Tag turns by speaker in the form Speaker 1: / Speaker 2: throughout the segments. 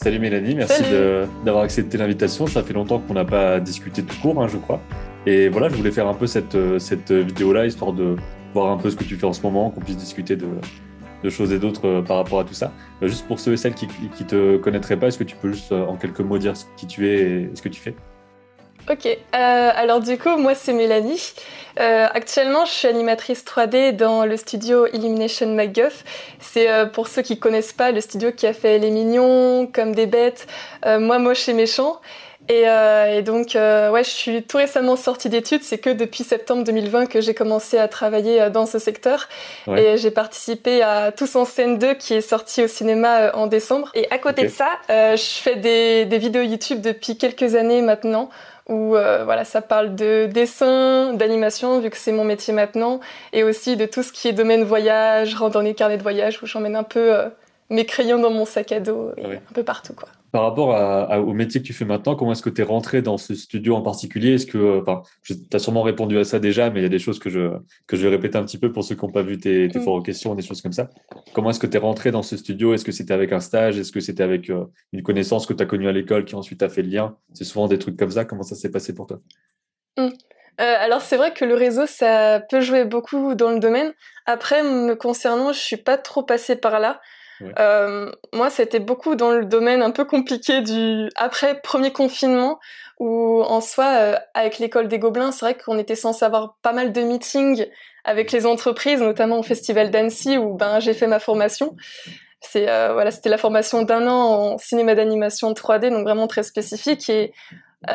Speaker 1: Salut Mélanie, merci d'avoir accepté l'invitation. Ça fait longtemps qu'on n'a pas discuté de cours, hein, je crois. Et voilà, je voulais faire un peu cette, cette vidéo-là, histoire de voir un peu ce que tu fais en ce moment, qu'on puisse discuter de, de choses et d'autres euh, par rapport à tout ça. Euh, juste pour ceux et celles qui ne te connaîtraient pas, est-ce que tu peux juste euh, en quelques mots dire qui tu es et ce que tu fais?
Speaker 2: Ok, alors du coup, moi c'est Mélanie. actuellement, je suis animatrice 3D dans le studio Illumination MacGuff. C'est pour ceux qui connaissent pas le studio qui a fait Les Mignons, Comme des bêtes, Moi moche et méchant. Euh, et, donc, euh, ouais, je suis tout récemment sortie d'études. C'est que depuis septembre 2020 que j'ai commencé à travailler euh, dans ce secteur. Et j'ai participé à Tous en scène 2 qui est sorti au cinéma en décembre. Et à côté de ça, je fais des, des, vidéos YouTube depuis quelques années maintenant où voilà, ça parle de dessin, d'animation, vu que c'est mon métier maintenant, et aussi de tout ce qui est domaine voyage, randonnée, carnet de voyage, où j'emmène un peu mes crayons dans mon sac à dos et un peu partout, quoi.
Speaker 1: Par rapport au métier que tu fais maintenant, comment est-ce que tu es rentré dans ce studio en particulier? Est-ce que, enfin, tu as sûrement répondu à ça déjà, mais il y a des choses que je, que je vais répéter un petit peu pour ceux qui n'ont pas vu tes, tes mm. questions, des choses comme ça. Comment est-ce que tu es rentré dans ce studio? Est-ce que c'était avec un stage? Est-ce que c'était avec euh, une connaissance que tu as connue à l'école qui ensuite a fait le lien? C'est souvent des trucs comme ça. Comment ça s'est passé pour toi?
Speaker 2: Mm. euh, alors c'est vrai que le réseau ça peut jouer beaucoup dans le domaine. Après me concernant, je suis pas trop passée par là. Euh, moi, c'était beaucoup dans le domaine un peu compliqué du après premier confinement, où en soi, euh, avec l'école des Gobelins, c'est vrai qu'on était censé avoir pas mal de meetings avec les entreprises, notamment au festival d'Annecy, où ben j'ai fait ma formation. C'est euh, voilà, c'était la formation d'un an en cinéma d'animation 3D, donc vraiment très spécifique. Et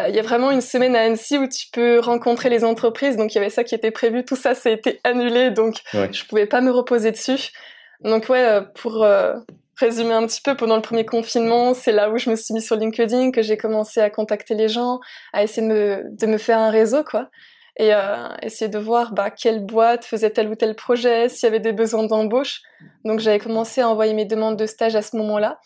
Speaker 2: il y a vraiment une semaine à Annecy où tu peux rencontrer les entreprises, donc il y avait ça qui était prévu. Tout ça, ça a été annulé, donc je pouvais pas me reposer dessus. Donc ouais, euh, pour euh, résumer un petit peu, pendant le premier confinement, c'est là où je me suis mis sur LinkedIn, que j'ai commencé à contacter les gens, à essayer de me, de me faire un réseau, quoi. Et euh, essayer de voir bah, quelle boîte faisait tel ou tel projet, s'il y avait des besoins d'embauche. Donc j'avais commencé à envoyer mes demandes de stage à ce moment-là.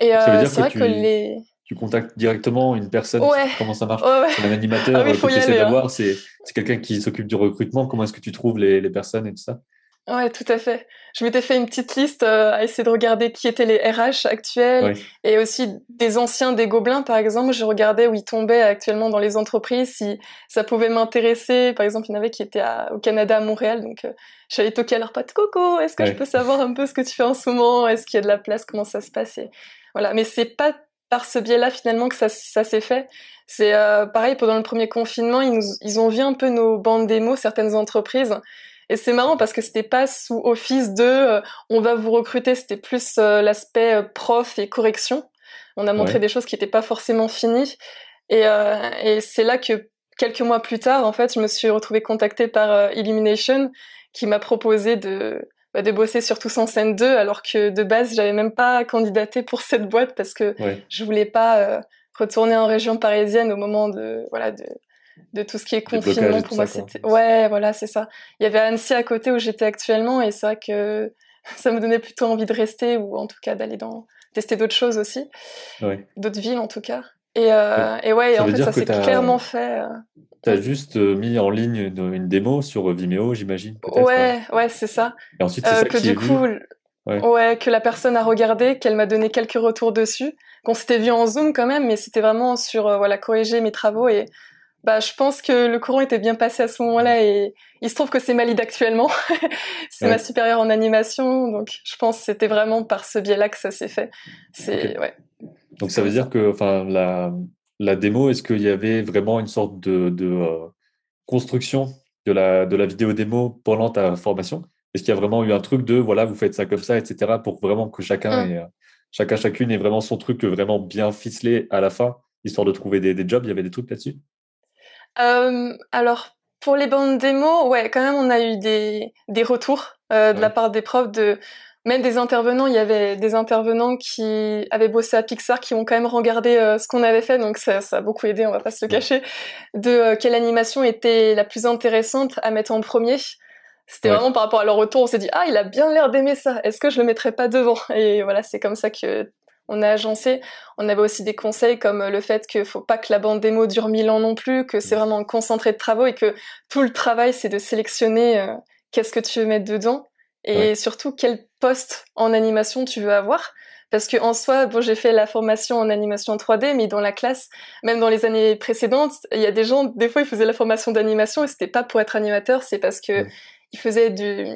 Speaker 1: Et euh, c'est vrai que, les tu contactes directement une personne comment ça marche ouais, un animateur ah tu essaies d'avoir c'est quelqu'un qui s'occupe du recrutement comment est-ce que tu trouves les, les personnes et tout ça?
Speaker 2: Ouais, tout à fait. Je m'étais fait une petite liste euh, à essayer de regarder qui étaient les RH actuels et aussi des anciens des Gobelins, par exemple. Je regardais où ils tombaient actuellement dans les entreprises, si ça pouvait m'intéresser. Par exemple, il y en avait qui étaient au Canada, à Montréal, donc euh, j'allais toquer à leur pote Coco. Est-ce que je peux savoir un peu ce que tu fais en ce moment? Est-ce qu'il y a de la place? Comment ça se passe? Voilà, mais c'est pas par ce biais-là finalement que ça, ça s'est fait. C'est euh, pareil pendant le premier confinement, ils, nous, ils ont vu un peu nos bandes démos, certaines entreprises. Et c'est marrant parce que c'était pas sous office de euh, on va vous recruter, c'était plus euh, l'aspect euh, prof et correction. On a montré des choses qui n'étaient pas forcément finies. Et, et c'est là que quelques mois plus tard, en fait, je me suis retrouvée contactée par Illumination qui m'a proposé de, bah, de bosser sur Tous en scène 2 alors que de base, j'avais même pas candidaté pour cette boîte parce que je voulais pas retourner en région parisienne au moment de voilà de de tout ce qui est confinement pour moi c'était ouais voilà c'est ça il y avait Annecy à côté où j'étais actuellement et c'est vrai que ça me donnait plutôt envie de rester ou en tout cas d'aller dans tester d'autres choses aussi d'autres villes en tout cas et, euh, et ouais en fait ça s'est clairement fait euh.
Speaker 1: Tu as juste euh, mis en ligne une, démo sur Vimeo, j'imagine.
Speaker 2: Ouais, ouais, c'est ça.
Speaker 1: Et ensuite, c'est ça
Speaker 2: que du coup, ouais. que la personne a regardé, qu'elle m'a donné quelques retours dessus, qu'on s'était vu en Zoom quand même, mais c'était vraiment sur voilà corriger mes travaux et bah, je pense que le courant était bien passé à ce moment-là et il se trouve que c'est Malide actuellement. c'est ma supérieure en animation, donc je pense que c'était vraiment par ce biais-là que ça s'est fait. C'est ouais.
Speaker 1: Donc ça veut dire que, enfin, la, la démo, est-ce qu'il y avait vraiment une sorte de, de euh, construction de la, de la vidéo démo pendant ta formation? Est-ce qu'il y a vraiment eu un truc de, voilà, vous faites ça comme ça, etc., pour vraiment que chacun, mmh. ait, euh, chacun chacune ait vraiment son truc vraiment bien ficelé à la fin, histoire de trouver des, des jobs? Il y avait des trucs là-dessus?
Speaker 2: euh, alors, pour les bandes démo, ouais, quand même, on a eu des, des retours euh, de la part des profs de même des intervenants. Il y avait des intervenants qui avaient bossé à Pixar qui ont quand même regardé euh, ce qu'on avait fait, donc ça, ça, a beaucoup aidé, on va pas se le cacher, de euh, quelle animation était la plus intéressante à mettre en premier. C'était vraiment par rapport à leur retour, on s'est dit ah il a bien l'air d'aimer ça, est-ce que je le mettrais pas devant? Et voilà, c'est comme ça que on a agencé. On avait aussi des conseils comme le fait qu'il faut pas que la bande démo dure mille ans non plus, que c'est vraiment un concentré de travaux et que tout le travail c'est de sélectionner euh, qu'est-ce que tu veux mettre dedans et surtout quel poste en animation tu veux avoir. Parce que en soi, bon, j'ai fait la formation en animation 3D, mais dans la classe, même dans les années précédentes, il y a des gens, des fois, ils faisaient la formation d'animation et c'était pas pour être animateur, c'est parce que ils faisaient du,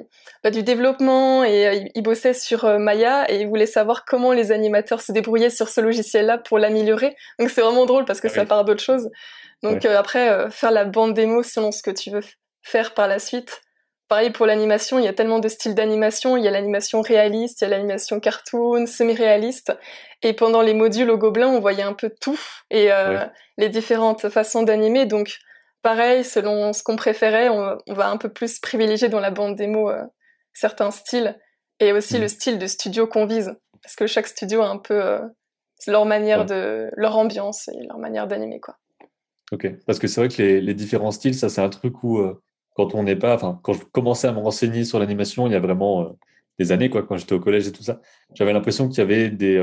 Speaker 2: bah, du développement et euh, ils bossaient sur euh, Maya et ils voulaient savoir comment les animateurs se débrouillaient sur ce logiciel-là pour l'améliorer. Donc c'est vraiment drôle parce que ah ça part d'autre chose. Donc euh, après, faire la bande démo selon ce que tu veux faire par la suite. Pareil pour l'animation, il y a tellement de styles d'animation. Il y a l'animation réaliste, il y a l'animation cartoon, semi-réaliste. Et pendant les modules au Gobelin, on voyait un peu tout et les différentes façons d'animer. Donc pareil, selon ce qu'on préférait, on, va un peu plus privilégier dans la bande démo euh, certains styles et aussi le mm. style de studio qu'on vise. Parce que chaque studio a un peu euh, leur manière de, leur ambiance et leur manière d'animer, quoi.
Speaker 1: Ok, parce que c'est vrai que les, différents styles, ça c'est un truc où euh, quand on n'est pas, enfin quand je commençais à me renseigner sur l'animation, il y a vraiment des années, quoi, quand j'étais au collège et tout ça, j'avais l'impression qu'il y avait des,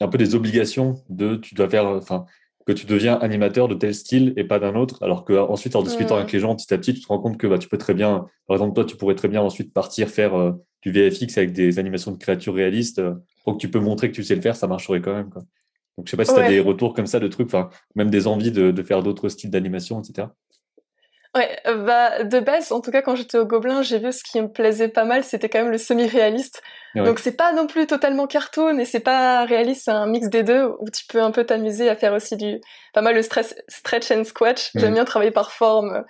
Speaker 1: un peu des obligations de, tu dois faire, enfin, que tu deviens animateur de tel style et pas d'un autre, alors qu'ensuite, en discutant avec les gens petit à petit, tu te rends compte que bah, tu peux très bien, par exemple, toi, tu pourrais très bien ensuite partir faire euh, du VFX avec des animations de créatures réalistes, euh, pour que tu peux montrer que tu sais le faire, ça marcherait quand même. Quoi. Donc, je sais pas si tu as des retours comme ça de trucs, enfin, même des envies de, de faire d'autres styles d'animation, etc.
Speaker 2: Ouais, bah de base, en tout cas quand j'étais au Gobelin, j'ai vu ce qui me plaisait pas mal, c'était quand même le semi-réaliste. Donc c'est pas non plus totalement cartoon et c'est pas réaliste, c'est un mix des deux où tu peux un peu t'amuser à faire aussi du pas mal le stress, stretch and squash. J'aime mhm. bien travailler par forme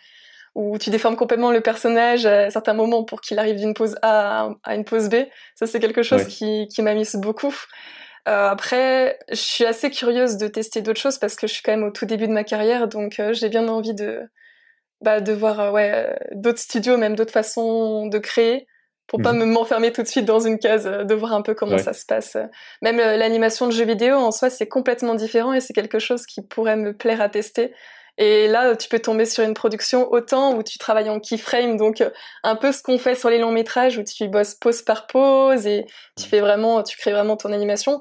Speaker 2: où tu déformes complètement le personnage à certains moments pour qu'il arrive d'une pose A à une pose B. Ça c'est quelque chose qui qui m'amuse beaucoup. Euh, après, je suis assez curieuse de tester d'autres choses parce que je suis quand même au tout début de ma carrière, donc euh, j'ai bien envie de bah, de voir euh, ouais, d'autres studios, même d'autres façons de créer, pour pas mhm. me m'enfermer tout de suite dans une case, euh, de voir un peu comment ça se passe. Même l'animation de jeux vidéo, en soi, c'est complètement différent et c'est quelque chose qui pourrait me plaire à tester. Et là, tu peux tomber sur une production autant où tu travailles en keyframe, donc un peu ce qu'on fait sur les longs métrages où tu bosses pause par pause et tu fais vraiment, tu crées vraiment ton animation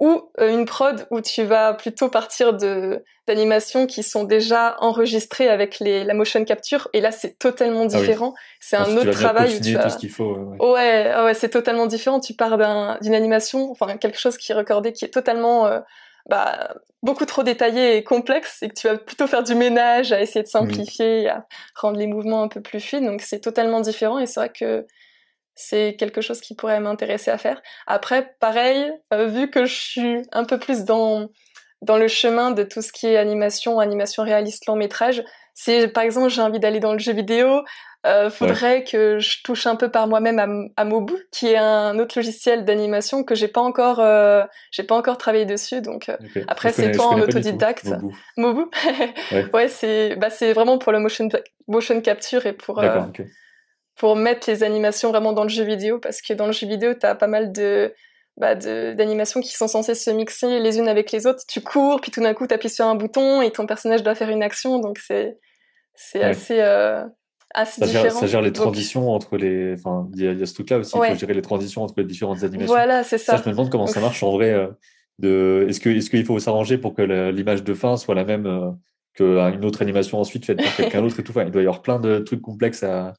Speaker 2: ou euh, une prod où tu vas plutôt partir de d'animations qui sont déjà enregistrées avec les la motion capture. Et là c'est totalement ah différent. C'est un autre travail où tu
Speaker 1: tout ce qu'il faut
Speaker 2: ouais ouais, ouais c'est totalement différent. Tu pars d'une animation enfin quelque chose qui est recordé qui est totalement euh, bah, beaucoup trop détaillé et complexe et que tu vas plutôt faire du ménage à essayer de simplifier à rendre les mouvements un peu plus fluides donc c'est totalement différent. Et c'est vrai que c'est quelque chose qui pourrait m'intéresser à faire. Après, pareil, euh, vu que je suis un peu plus dans dans le chemin de tout ce qui est animation, animation réaliste, long métrage, si par exemple j'ai envie d'aller dans le jeu vidéo, euh, faudrait que je touche un peu par moi-même à, à, Mobu, qui est un autre logiciel d'animation que j'ai pas encore, euh, j'ai pas encore travaillé dessus. Donc euh, après c'est toi en autodidacte. Mobu. ouais, c'est bah c'est vraiment pour le motion motion capture et pour pour mettre les animations vraiment dans le jeu vidéo parce que dans le jeu vidéo tu as pas mal de bah, d'animations qui sont censées se mixer les unes avec les autres. Tu cours, puis tout d'un coup, tu appuies sur un bouton et ton personnage doit faire une action. Donc, c'est c'est assez, euh, assez
Speaker 1: ça
Speaker 2: différent.
Speaker 1: Gère, ça gère les transitions entre les... Enfin, il y, a ce truc-là aussi, il faut gérer les transitions entre les différentes animations.
Speaker 2: Voilà, c'est ça.
Speaker 1: ça. Je me demande comment ça marche en vrai. Euh, de... Est-ce qu'il est qu'il faut s'arranger pour que l'image de fin soit la même euh, qu'une autre animation ensuite faite par quelqu'un d'autre et tout? Enfin, il doit y avoir plein de trucs complexes à,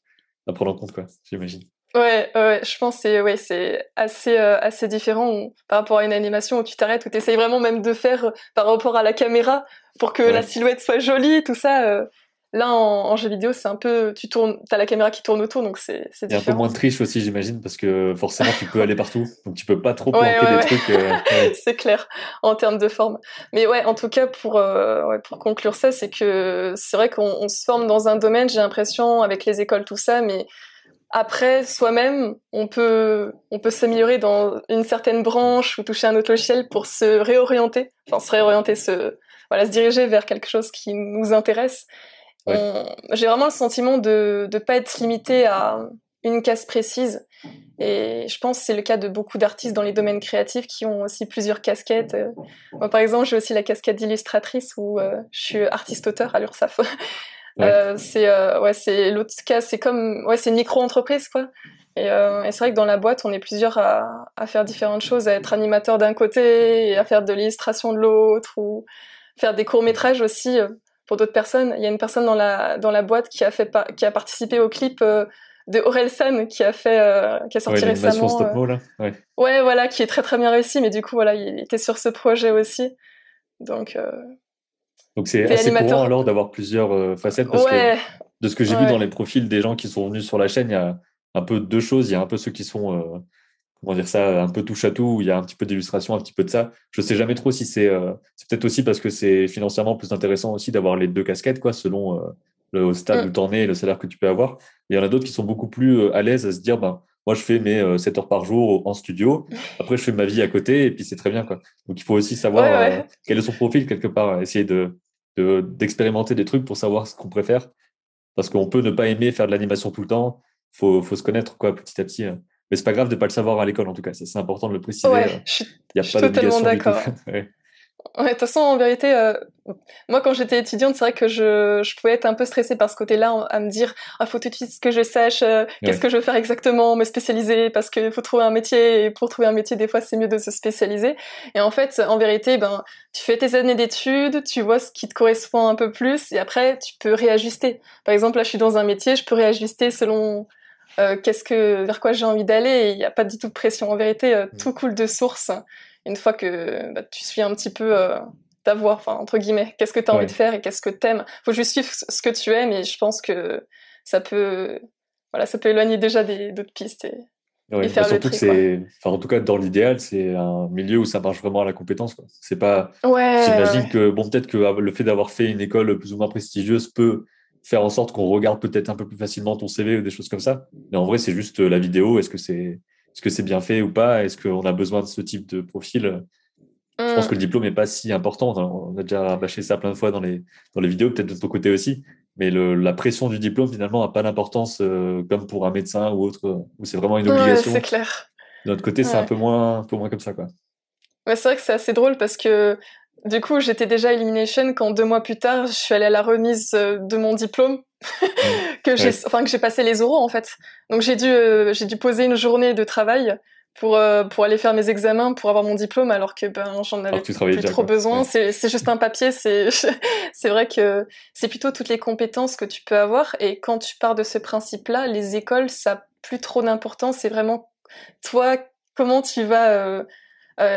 Speaker 1: à prendre en compte, quoi, j'imagine.
Speaker 2: Ouais, ouais, je pense c'est ouais, c'est assez euh, assez différent par rapport à une animation où tu t'arrêtes où tu essayes vraiment même de faire euh, par rapport à la caméra pour que la silhouette soit jolie, tout ça. Euh, Là, en, jeu vidéo, c'est un peu, tu tournes, t'as la caméra qui tourne autour, donc c'est différent. Il y a un
Speaker 1: peu moins de triche aussi, j'imagine, parce que forcément, tu peux aller partout, donc tu peux pas trop planter des trucs. Euh,
Speaker 2: c'est clair, en termes de forme. Mais ouais, en tout cas, pour euh, pour conclure ça, c'est que c'est vrai qu'on se forme dans un domaine, j'ai l'impression, avec les écoles, tout ça, mais après, soi-même, on peut, on peut s'améliorer dans une certaine branche ou toucher un autre logiciel pour se réorienter, enfin se réorienter, se, voilà, se diriger vers quelque chose qui nous intéresse. J'ai vraiment le sentiment de ne pas être limité à une case précise. Et je pense que c'est le cas de beaucoup d'artistes dans les domaines créatifs qui ont aussi plusieurs casquettes. Moi, par exemple, j'ai aussi la casquette d'illustratrice où euh, je suis artiste-auteur à l'URSSAF. Euh, c'est euh, ouais, c'est l'autre cas, c'est comme ouais, c'est une micro-entreprise quoi. Et, et c'est vrai que dans la boîte, on est plusieurs à, à faire différentes choses, à être animateur d'un côté et à faire de l'illustration de l'autre ou faire des courts métrages aussi pour d'autres personnes. Il y a une personne dans la dans la boîte qui a fait qui a participé au clip euh, de Orelsan qui a fait, qui a sorti récemment.
Speaker 1: Stop là.
Speaker 2: Ouais. ouais. voilà, qui est très très bien réussi, mais du coup, voilà, il était sur ce projet aussi. Donc.
Speaker 1: Donc c'est assez courant alors d'avoir plusieurs facettes parce que de ce que j'ai vu dans les profils des gens qui sont venus sur la chaîne, il y a un peu deux choses. Il y a un peu ceux qui sont comment dire ça, un peu touche à tout, où il y a un petit peu d'illustration, un petit peu de ça. Je sais jamais trop si c'est, euh, c'est peut-être aussi parce que c'est financièrement plus intéressant aussi d'avoir les deux casquettes, quoi, selon euh, le stade mm. où tu es et le salaire que tu peux avoir. il y en a d'autres qui sont beaucoup plus euh, à l'aise à se dire, ben, moi, je fais mes 7 heures par jour en studio. Après, je fais ma vie à côté et puis c'est très bien, quoi. Donc, il faut aussi savoir quel est son profil quelque part, essayer de, d'expérimenter des trucs pour savoir ce qu'on préfère. Parce qu'on peut ne pas aimer faire de l'animation tout le temps. Faut, faut se connaître, quoi, petit à petit. Hein. Mais c'est pas grave de pas le savoir à l'école en tout cas, c'est important de le préciser.
Speaker 2: Ouais, euh, je suis, y a pas totalement d'accord. Ouais, de toute façon, en vérité, euh, moi, quand j'étais étudiante, c'est vrai que je, je, pouvais être un peu stressée par ce côté-là, à me dire, il ah, faut tout de suite que je sache euh, qu'est-ce que je veux faire exactement, me spécialiser, parce qu'il faut trouver un métier, et pour trouver un métier, des fois, c'est mieux de se spécialiser. Et en fait, en vérité, ben, tu fais tes années d'études, tu vois ce qui te correspond un peu plus, et après, tu peux réajuster. Par exemple, là, je suis dans un métier, je peux réajuster selon euh, qu'est-ce que vers quoi j'ai envie d'aller? Il n'y a pas du tout de pression. En vérité euh, mm. tout coule de source une fois que bah, tu suis un petit peu euh, ta voix enfin entre guillemets. Qu'est-ce que tu as envie de faire et qu'est-ce que t'aimes? Faut juste suivre ce que tu aimes et je pense que ça peut voilà ça peut éloigner déjà d'autres pistes et, faire
Speaker 1: bah, surtout que c'est enfin en tout cas dans l'idéal c'est un milieu où ça marche vraiment à la compétence quoi. C'est pas
Speaker 2: ouais,
Speaker 1: j'imagine que bon peut-être que le fait d'avoir fait une école plus ou moins prestigieuse peut faire en sorte qu'on regarde peut-être un peu plus facilement ton CV ou des choses comme ça. Mais en vrai, c'est juste euh, la vidéo. Est-ce que c'est est-ce que c'est bien fait ou pas? Est-ce qu'on a besoin de ce type de profil? Je pense que le mm. diplôme n'est pas si important. On a déjà bâché ça plein de fois dans les, dans les vidéos, peut-être de ton côté aussi. Mais le, la pression du diplôme, finalement, n'a pas d'importance euh, comme pour un médecin ou autre, où c'est vraiment une obligation.
Speaker 2: c'est clair.
Speaker 1: De notre côté, c'est un peu moins, un peu moins comme ça. Quoi.
Speaker 2: c'est vrai que c'est assez drôle parce que du coup, j'étais déjà Elimination quand deux mois plus tard, je suis allée à la remise euh, de mon diplôme que j'ai, enfin que j'ai passé les oraux en fait. Donc j'ai dû, euh, j'ai dû poser une journée de travail pour euh, pour aller faire mes examens pour avoir mon diplôme alors que ben j'en avais plus trop besoin. C'est c'est juste un papier. C'est c'est vrai que c'est plutôt toutes les compétences que tu peux avoir et quand tu pars de ce principe-là, les écoles ça a plus trop d'importance. C'est vraiment toi comment tu vas euh,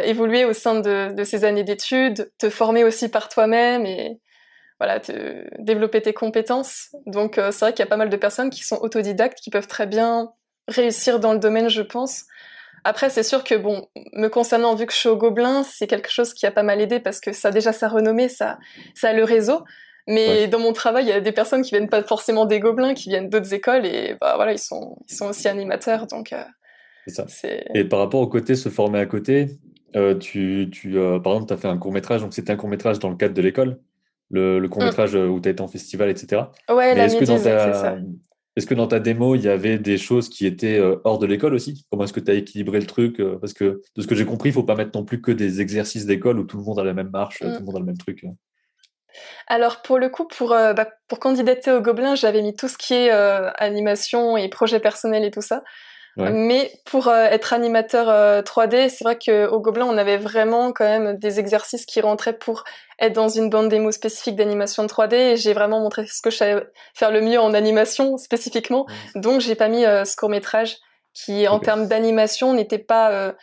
Speaker 2: évoluer au sein de, de ces années d'études, te former aussi par toi-même et voilà, te, développer tes compétences. Donc euh, c'est vrai qu'il y a pas mal de personnes qui sont autodidactes, qui peuvent très bien réussir dans le domaine, je pense. Après, c'est sûr que bon, me concernant, vu que je suis au Gobelin, c'est quelque chose qui a pas mal aidé parce que ça a déjà sa renommée, ça, ça a le réseau. Mais dans mon travail, il y a des personnes qui viennent pas forcément des Gobelins, qui viennent d'autres écoles et bah voilà, ils sont, ils sont aussi animateurs. Donc, euh,
Speaker 1: c'est ça. Et par rapport au côté se former à côté, euh, tu, tu euh, par exemple, tu as fait un court métrage, donc c'était un court métrage dans le cadre de l'école, le, court métrage euh, où tu as été en festival, etc.
Speaker 2: Ouais, est-ce que, dans ta,
Speaker 1: est-ce que dans ta démo, il y avait des choses qui étaient hors de l'école aussi? Comment est-ce que tu as équilibré le truc Parce que de ce que j'ai compris, il ne faut pas mettre non plus que des exercices d'école où tout le monde a la même marche, tout le monde a le même truc.
Speaker 2: Alors pour le coup, pour, bah, pour candidater au Gobelin, j'avais mis tout ce qui est animation et projet personnel et tout ça. Mais pour euh, être animateur 3D, euh, c'est vrai qu'au Gobelin, on avait vraiment quand même des exercices qui rentraient pour être dans une bande démo spécifique d'animation 3D. Et j'ai vraiment montré ce que je savais faire le mieux en animation spécifiquement. Donc j'ai pas mis euh, ce court métrage qui, en termes d'animation, n'était pas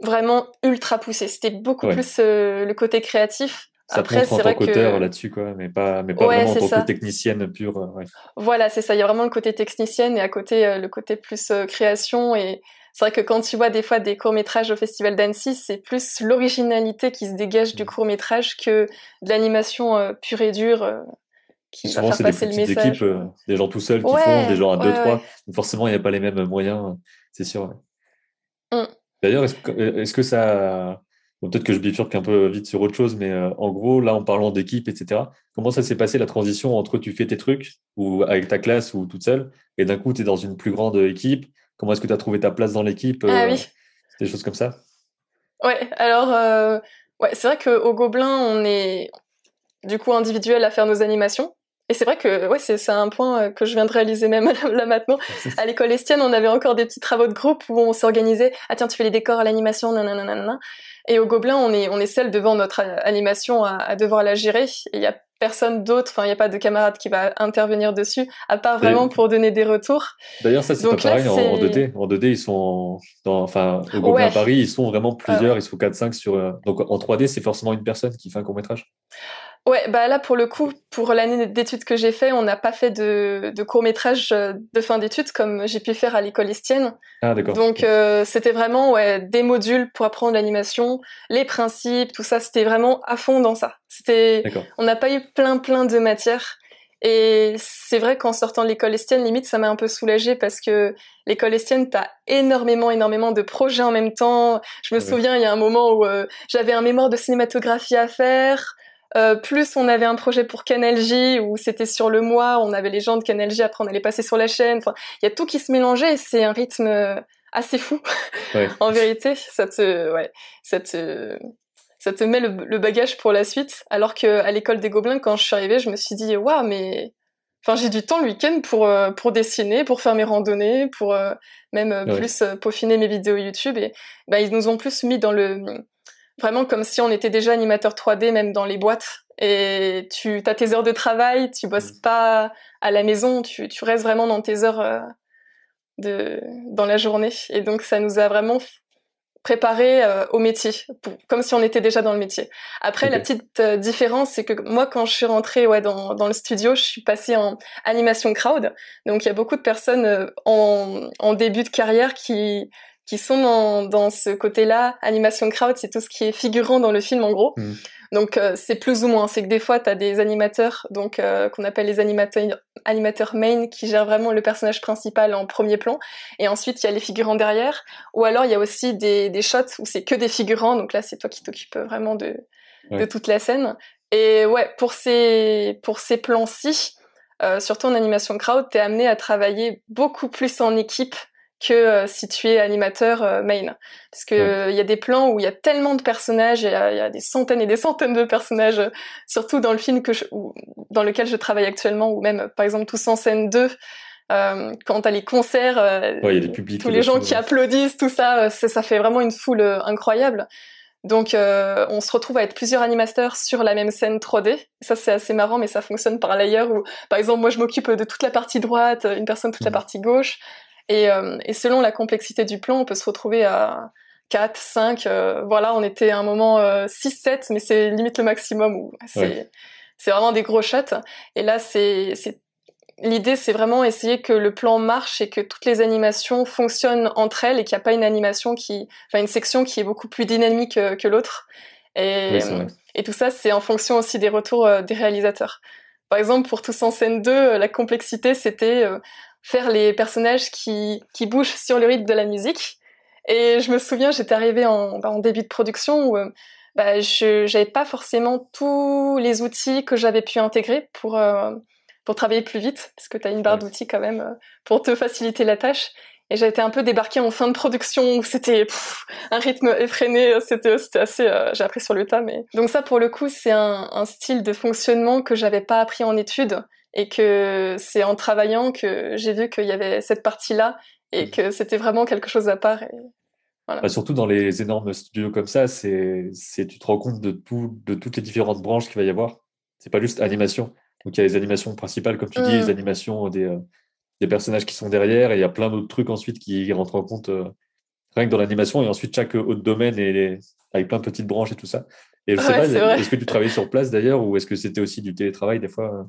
Speaker 2: vraiment ultra poussé. C'était beaucoup plus le côté créatif
Speaker 1: ça Après, c'est vrai que là-dessus, quoi, mais pas, mais pas vraiment en tant que technicienne pure. Euh,
Speaker 2: voilà, c'est ça. Il y a vraiment le côté technicienne et à côté euh, le côté plus euh, création. Et c'est vrai que quand tu vois des fois des courts métrages au Festival d'Annecy, c'est plus l'originalité qui se dégage du mmh. court métrage que de l'animation pure et dure. qui va faire passer le message.
Speaker 1: Équipes, des gens tout seuls qui font, des gens à deux, trois. forcément, il n'y a pas les mêmes moyens, c'est sûr. Mmh. D'ailleurs, est-ce que, est que ça peut-être que je bifurque un peu vite sur autre chose, mais euh, en gros, là, en parlant d'équipe, etc., comment ça s'est passé la transition entre tu fais tes trucs ou avec ta classe ou toute seule, et d'un coup, tu es dans une plus grande équipe? Comment est-ce que tu as trouvé ta place dans l'équipe
Speaker 2: Ah euh, oui.
Speaker 1: Des choses comme ça?
Speaker 2: Ouais, alors, euh, ouais, c'est vrai qu'au Gobelin, on est du coup individuel à faire nos animations. Et c'est vrai que ouais, c'est un point que je viens de réaliser même là maintenant. À l'école Estienne, on avait encore des petits travaux de groupe où on s'organisait. Ah tiens, tu fais les décors, l'animation, nanana. Et au Gobelin, on est, on est seul devant notre animation à, à devoir la gérer. Il y a personne d'autre, enfin il n'y a pas de camarade qui va intervenir dessus, à part vraiment pour donner des retours.
Speaker 1: D'ailleurs ça c'est pas pareil en, 2D. En 2D ils sont, dans, enfin au Gobelin à Paris ils sont vraiment plusieurs, ils sont 4-5 sur. Euh, donc en 3D c'est forcément une personne qui fait un court métrage.
Speaker 2: Ouais, bah là pour le coup, pour l'année d'études que j'ai fait, on n'a pas fait de, de court métrage euh, de fin d'études comme j'ai pu faire à l'école Estienne.
Speaker 1: Ah d'accord.
Speaker 2: Donc euh, c'était vraiment ouais, des modules pour apprendre l'animation, les principes, tout ça, c'était vraiment à fond dans ça. C'était, on n'a pas eu plein plein de matières. Et c'est vrai qu'en sortant de l'école Estienne, limite, ça m'a un peu soulagée parce que l'école Estienne, t'as énormément, énormément de projets en même temps. Je me souviens, il y a un moment où euh, j'avais un mémoire de cinématographie à faire. Euh, plus on avait un projet pour CanLJ où c'était sur le mois, on avait les gens de CanLJ, après on allait passer sur la chaîne. Enfin, il y a tout qui se mélangeait et c'est un rythme euh, assez fou. en vérité, ça te, ouais, ça te, ça te met le, bagage pour la suite. Alors que à l'école des Gobelins, quand je suis arrivée, je me suis dit, waouh, mais, enfin, j'ai du temps le week-end pour euh, pour dessiner, pour faire mes randonnées, pour même plus peaufiner mes vidéos YouTube. Et bah, ils nous ont plus mis dans le vraiment comme si on était déjà animateur 3D même dans les boîtes et tu as tes heures de travail, tu bosses mm. pas à la maison, tu, tu restes vraiment dans tes heures euh, de dans la journée et donc ça nous a vraiment préparé euh, au métier, comme si on était déjà dans le métier. Après, la petite euh, différence, c'est que moi, quand je suis rentrée ouais, dans, dans le studio, je suis passée en animation crowd. Donc, il y a beaucoup de personnes en, en début de carrière qui qui sont dans, dans ce côté-là. Animation crowd, c'est tout ce qui est figurant dans le film en gros. Mm. Donc euh, c'est plus ou moins, c'est que des fois tu as des animateurs donc euh, qu'on appelle les animateurs animateurs main qui gèrent vraiment le personnage principal en premier plan et ensuite il y a les figurants derrière ou alors il y a aussi des, des shots où c'est que des figurants donc là c'est toi qui t'occupes vraiment de de toute la scène. Et ouais, pour ces pour ces plans-ci, euh, surtout en animation crowd, t'es amené à travailler beaucoup plus en équipe que euh, si tu es animateur euh, main. Parce que il y a des plans où il y a tellement de personnages, il y, a des centaines et des centaines de personnages, surtout dans le film que je, dans lequel je travaille actuellement, ou même par exemple Tous en scène 2, euh, quand t'as les concerts,
Speaker 1: ouais, y a publics,
Speaker 2: tous les gens qui applaudissent, tout ça, ça fait vraiment une foule incroyable. Donc on se retrouve à être plusieurs animateurs sur la même scène 3D. Ça c'est assez marrant, mais ça fonctionne par l'ailleurs où, par exemple, moi je m'occupe de toute la partie droite, une personne toute la mmh. partie gauche. Euh, et, selon la complexité du plan, on peut se retrouver à 4, 5, euh, voilà, on était à un moment 6, euh, 7, mais c'est limite le maximum. C'est c'est vraiment des gros shots. Et là, c'est l'idée, c'est vraiment essayer que le plan marche et que toutes les animations fonctionnent entre elles et qu'il n'y a pas une animation qui, enfin une section qui est beaucoup plus dynamique que, l'autre. Et, et tout ça, c'est en fonction aussi des retours des réalisateurs. Par exemple, pour Tous en scène 2, la complexité, c'était faire les personnages qui, qui bougent sur le rythme de la musique. Et je me souviens, j'étais arrivée en, bah, en début de production où euh, bah, je j'avais pas forcément tous les outils que j'avais pu intégrer pour euh, pour travailler plus vite, parce que tu as une barre d'outils quand même euh, pour te faciliter la tâche. Et j'ai été un peu débarquée en fin de production où c'était un rythme effréné, c'était c'était assez j'ai appris sur le tas mais donc ça pour le coup c'est un, un style de fonctionnement que j'avais pas appris en études et que c'est en travaillant que j'ai vu qu'il y avait cette partie-là et mmh. que c'était vraiment quelque chose à part. Et
Speaker 1: voilà. Bah, surtout dans les énormes studios comme ça, c'est, c'est tu te rends compte de tout, de toutes les différentes branches qu'il va y avoir. C'est pas juste animation. Donc il y a les animations principales, comme tu dis, les mmh. animations des, euh, des personnages qui sont derrière, et il y a plein d'autres trucs ensuite qui rentrent en compte euh, rien que dans l'animation, et ensuite chaque autre domaine et avec plein de petites branches et tout ça. Et je sais pas, est-ce que tu travaillais sur place d'ailleurs, ou est-ce que c'était aussi du télétravail des fois euh?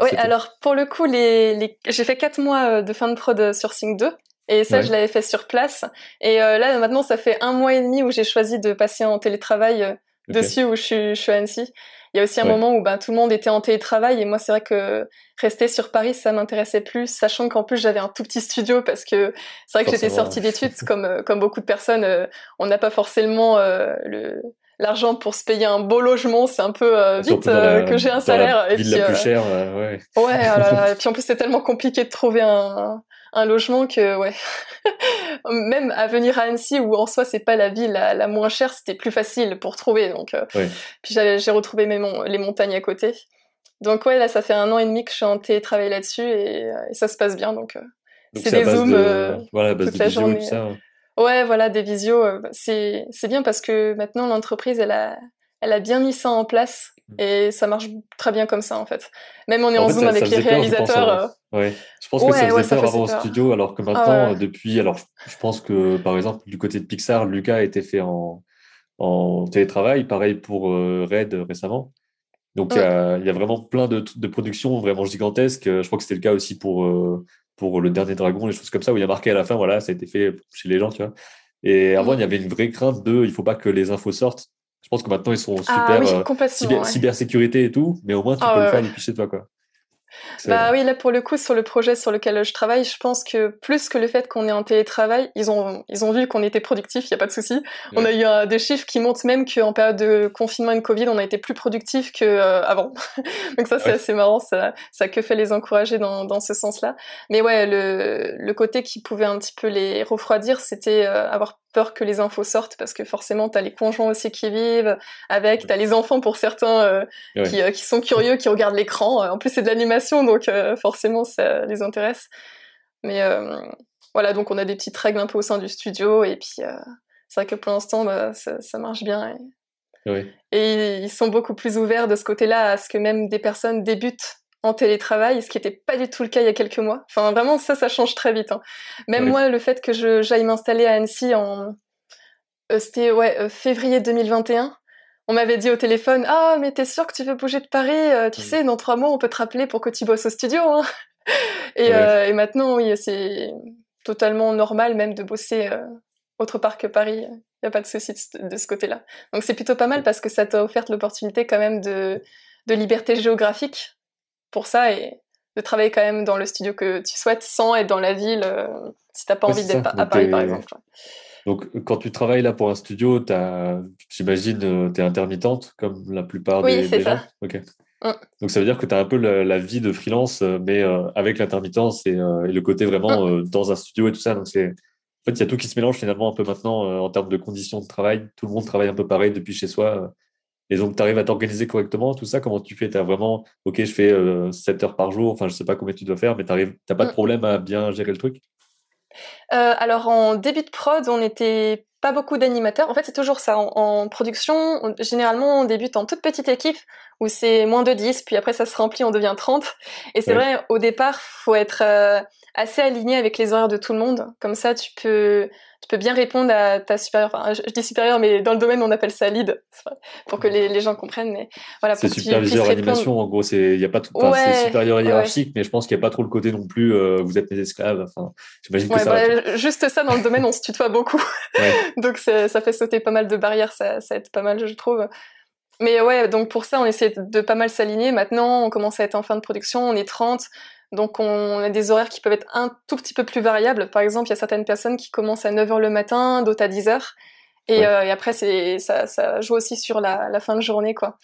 Speaker 2: Oui, alors pour le coup, les, les... j'ai fait quatre mois euh, de fin de prod euh, sur Sync 2. Et ça, je l'avais fait sur place. Et euh, là, maintenant, ça fait un mois et demi où j'ai choisi de passer en télétravail dessus, où je suis, je suis à Annecy. Il y a aussi un moment où ben, tout le monde était en télétravail et moi, c'est vrai que rester sur Paris, ça m'intéressait plus, sachant qu'en plus, j'avais un tout petit studio parce que c'est vrai que j'étais sortie d'études, comme, comme beaucoup de personnes. on n'a pas forcément le l'argent pour se payer un beau logement, c'est un peu euh, vite euh, que j'ai un salaire.
Speaker 1: et puis, la plus euh, chère, ouais.
Speaker 2: Ouais, oh et puis en plus c'est tellement compliqué de trouver un, un logement que ouais. Même à venir à Annecy où en soi c'est pas la ville la, la moins chère, c'était plus facile pour trouver. Donc puis j'ai retrouvé mes les montagnes à côté. Donc ouais, là, ça fait un an et demi que je suis en télétravail là-dessus et, ça se passe bien. Donc, c'est des zooms voilà, toute la journée. ça, Ouais, voilà, des visios. c'est c'est bien parce que maintenant l'entreprise, elle a elle a bien mis ça en place mm. et ça marche très bien comme ça en fait. Même on est en, zoom avec les réalisateurs.
Speaker 1: je, pense, je pense que ça faisait peur avant au studio, alors que maintenant, ah depuis, alors je pense que par exemple du côté de Pixar, Lucas a été fait en, en télétravail, pareil pour Red récemment. Donc il y, a vraiment plein de, de productions vraiment gigantesques. Je crois que c'était le cas aussi pour, euh, pour le dernier Dragon, les choses comme ça, où il y a marqué à la fin, voilà, ça a été fait chez les gens, tu vois. Et avant, il y avait une vraie crainte de, il faut pas que les infos sortent. Je pense que maintenant, ils sont ah super ah, cybersécurité et tout, mais au moins, tu ah peux le faire depuis chez toi, quoi.
Speaker 2: Bah oui, là pour le coup sur le projet sur lequel je travaille, je pense que plus que le fait qu'on est en télétravail, ils ont ils ont vu qu'on était productif, il y a pas de souci. On a eu euh, des chiffres qui montrent même qu'en période de confinement et de Covid, on a été plus productif que euh, avant. Donc ça c'est assez marrant, ça ça que fait les encourager dans dans ce sens-là. Mais ouais, le le côté qui pouvait un petit peu les refroidir, c'était euh, avoir peur que les infos sortent parce que forcément t'as les conjoints aussi qui vivent avec, t'as les enfants pour certains euh, qui, qui, sont curieux, qui regardent l'écran. En plus c'est de l'animation donc euh, forcément ça les intéresse. Mais voilà donc on a des petites règles un peu au sein du studio et puis c'est vrai que pour l'instant bah, ça, ça, marche bien. Et... et ils sont beaucoup plus ouverts de ce côté-là à ce que même des personnes débutent en télétravail, ce qui n'était pas du tout le cas il y a quelques mois. Enfin, vraiment, ça, ça change très vite. Hein. Même moi, le fait que j'aille m'installer à Annecy en... Euh, c'était ouais, euh, février 2021, on m'avait dit au téléphone « Ah, mais t'es sûr que tu veux bouger de Paris euh, Tu sais, dans trois mois, on peut te rappeler pour que tu bosses au studio. Hein. et, et, maintenant, oui, c'est totalement normal même de bosser autre part que Paris. Il n'y a pas de souci de, ce côté-là. Donc c'est plutôt pas mal parce que ça t'a offert l'opportunité quand même de, de liberté géographique pour ça et de travailler quand même dans le studio que tu souhaites sans être dans la ville euh, si t'as pas envie d'être à Paris par exemple.
Speaker 1: Donc quand tu travailles là pour un studio, j'imagine euh, tu es intermittente comme la plupart des, des gens. Ok. Mm. Donc ça veut dire que tu as un peu la, vie de freelance, euh, mais avec l'intermittence et, le côté vraiment mm. dans un studio et tout ça. Donc c'est en fait il y a tout qui se mélange finalement un peu maintenant en termes de conditions de travail. Tout le monde travaille un peu pareil depuis chez soi. Et donc, tu arrives à t'organiser correctement, tout ça Comment tu fais? Tu as vraiment, OK, je fais 7 euh, heures par jour, enfin, je sais pas combien tu dois faire, mais tu n'as pas de mm. problème à bien gérer le truc?
Speaker 2: Euh, Alors, en début de prod, on n'était pas beaucoup d'animateurs. En fait, c'est toujours ça. En, production, généralement, on débute en toute petite équipe où c'est moins de 10, puis après, ça se remplit, on devient 30. Et c'est vrai, au départ, faut être euh, assez aligné avec les horaires de tout le monde. Comme ça, tu peux tu peux bien répondre à ta supérieure. Enfin, je, dis supérieure, mais dans le domaine, on appelle ça lead, pour que les, les, gens comprennent. Mais voilà,
Speaker 1: c'est superviseur animation, en gros. C'est il y a pas tout. c'est supérieur hiérarchique, mais je pense qu'il n'y a pas trop le côté non plus. Euh, vous êtes mes esclaves. Enfin, j'imagine que ça.
Speaker 2: Bah, juste ça, dans le domaine, on se tutoie beaucoup. donc ça fait sauter pas mal de barrières. Ça, ça aide pas mal, je trouve. Mais ouais, donc pour ça, on essaie de pas mal s'aligner. Maintenant, on commence à être en fin de production, on est 30. Donc on a des horaires qui peuvent être un tout petit peu plus variables. Par exemple, il y a certaines personnes qui commencent à 9h le matin, d'autres à 10h. Et, euh, et après, c'est ça, ça joue aussi sur la, la fin de journée, quoi.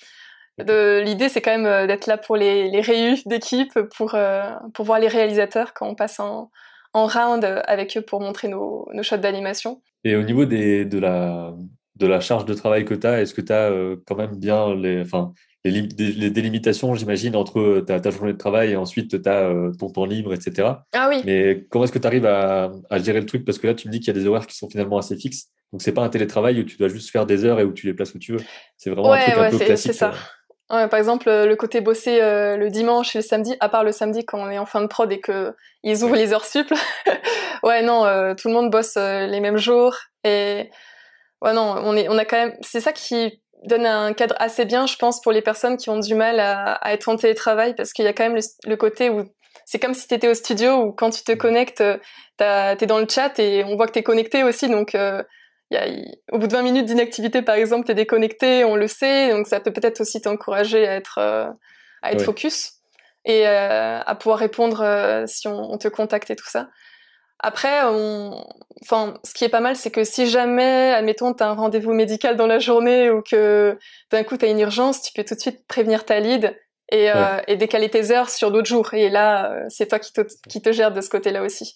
Speaker 2: L'idée, c'est quand même euh, d'être là pour les, les réus d'équipe, pour, euh, pour voir les réalisateurs quand on passe en, en round avec eux pour montrer nos, nos shots d'animation.
Speaker 1: Et au niveau des, de, la, de la charge de travail que tu as, est-ce que tu as quand même bien les, enfin, les, délimitations, j'imagine, entre ta, ta, journée de travail et ensuite tu as euh, ton temps libre, etc.
Speaker 2: Ah oui.
Speaker 1: Mais comment est-ce que tu arrives à, gérer le truc? Parce que là, tu me dis qu'il y a des horaires qui sont finalement assez fixes. Donc, c'est pas un télétravail où tu dois juste faire des heures et où tu les places où tu veux. C'est vraiment un truc un peu classique.
Speaker 2: C'est ça. Euh. par exemple, le côté bosser euh, le dimanche et le samedi, à part le samedi quand on est en fin de prod et que ils ouvrent les heures sup. ouais, non, tout le monde bosse les mêmes jours et ouais, non, on est, on a quand même, c'est ça qui donne un cadre assez bien, je pense, pour les personnes qui ont du mal à, être en télétravail, parce qu'il y a quand même le, côté où c'est comme si tu étais au studio, où quand tu te connectes, tu es dans le chat et on voit que tu es connecté aussi, donc euh, y a, au bout de 20 minutes d'inactivité, par exemple, tu es déconnecté, on le sait, donc ça peut peut-être aussi t'encourager à être, euh, à être focus et euh, à pouvoir répondre euh, si on, on, te contacte et tout ça. Après, on... enfin, ce qui est pas mal, c'est que si jamais, admettons, tu as un rendez-vous médical dans la journée ou que d'un coup tu as une urgence, tu peux tout de suite prévenir ta lead et, euh, et décaler tes heures sur d'autres jours. Et là, euh, c'est toi qui te, qui te gère de ce côté-là aussi.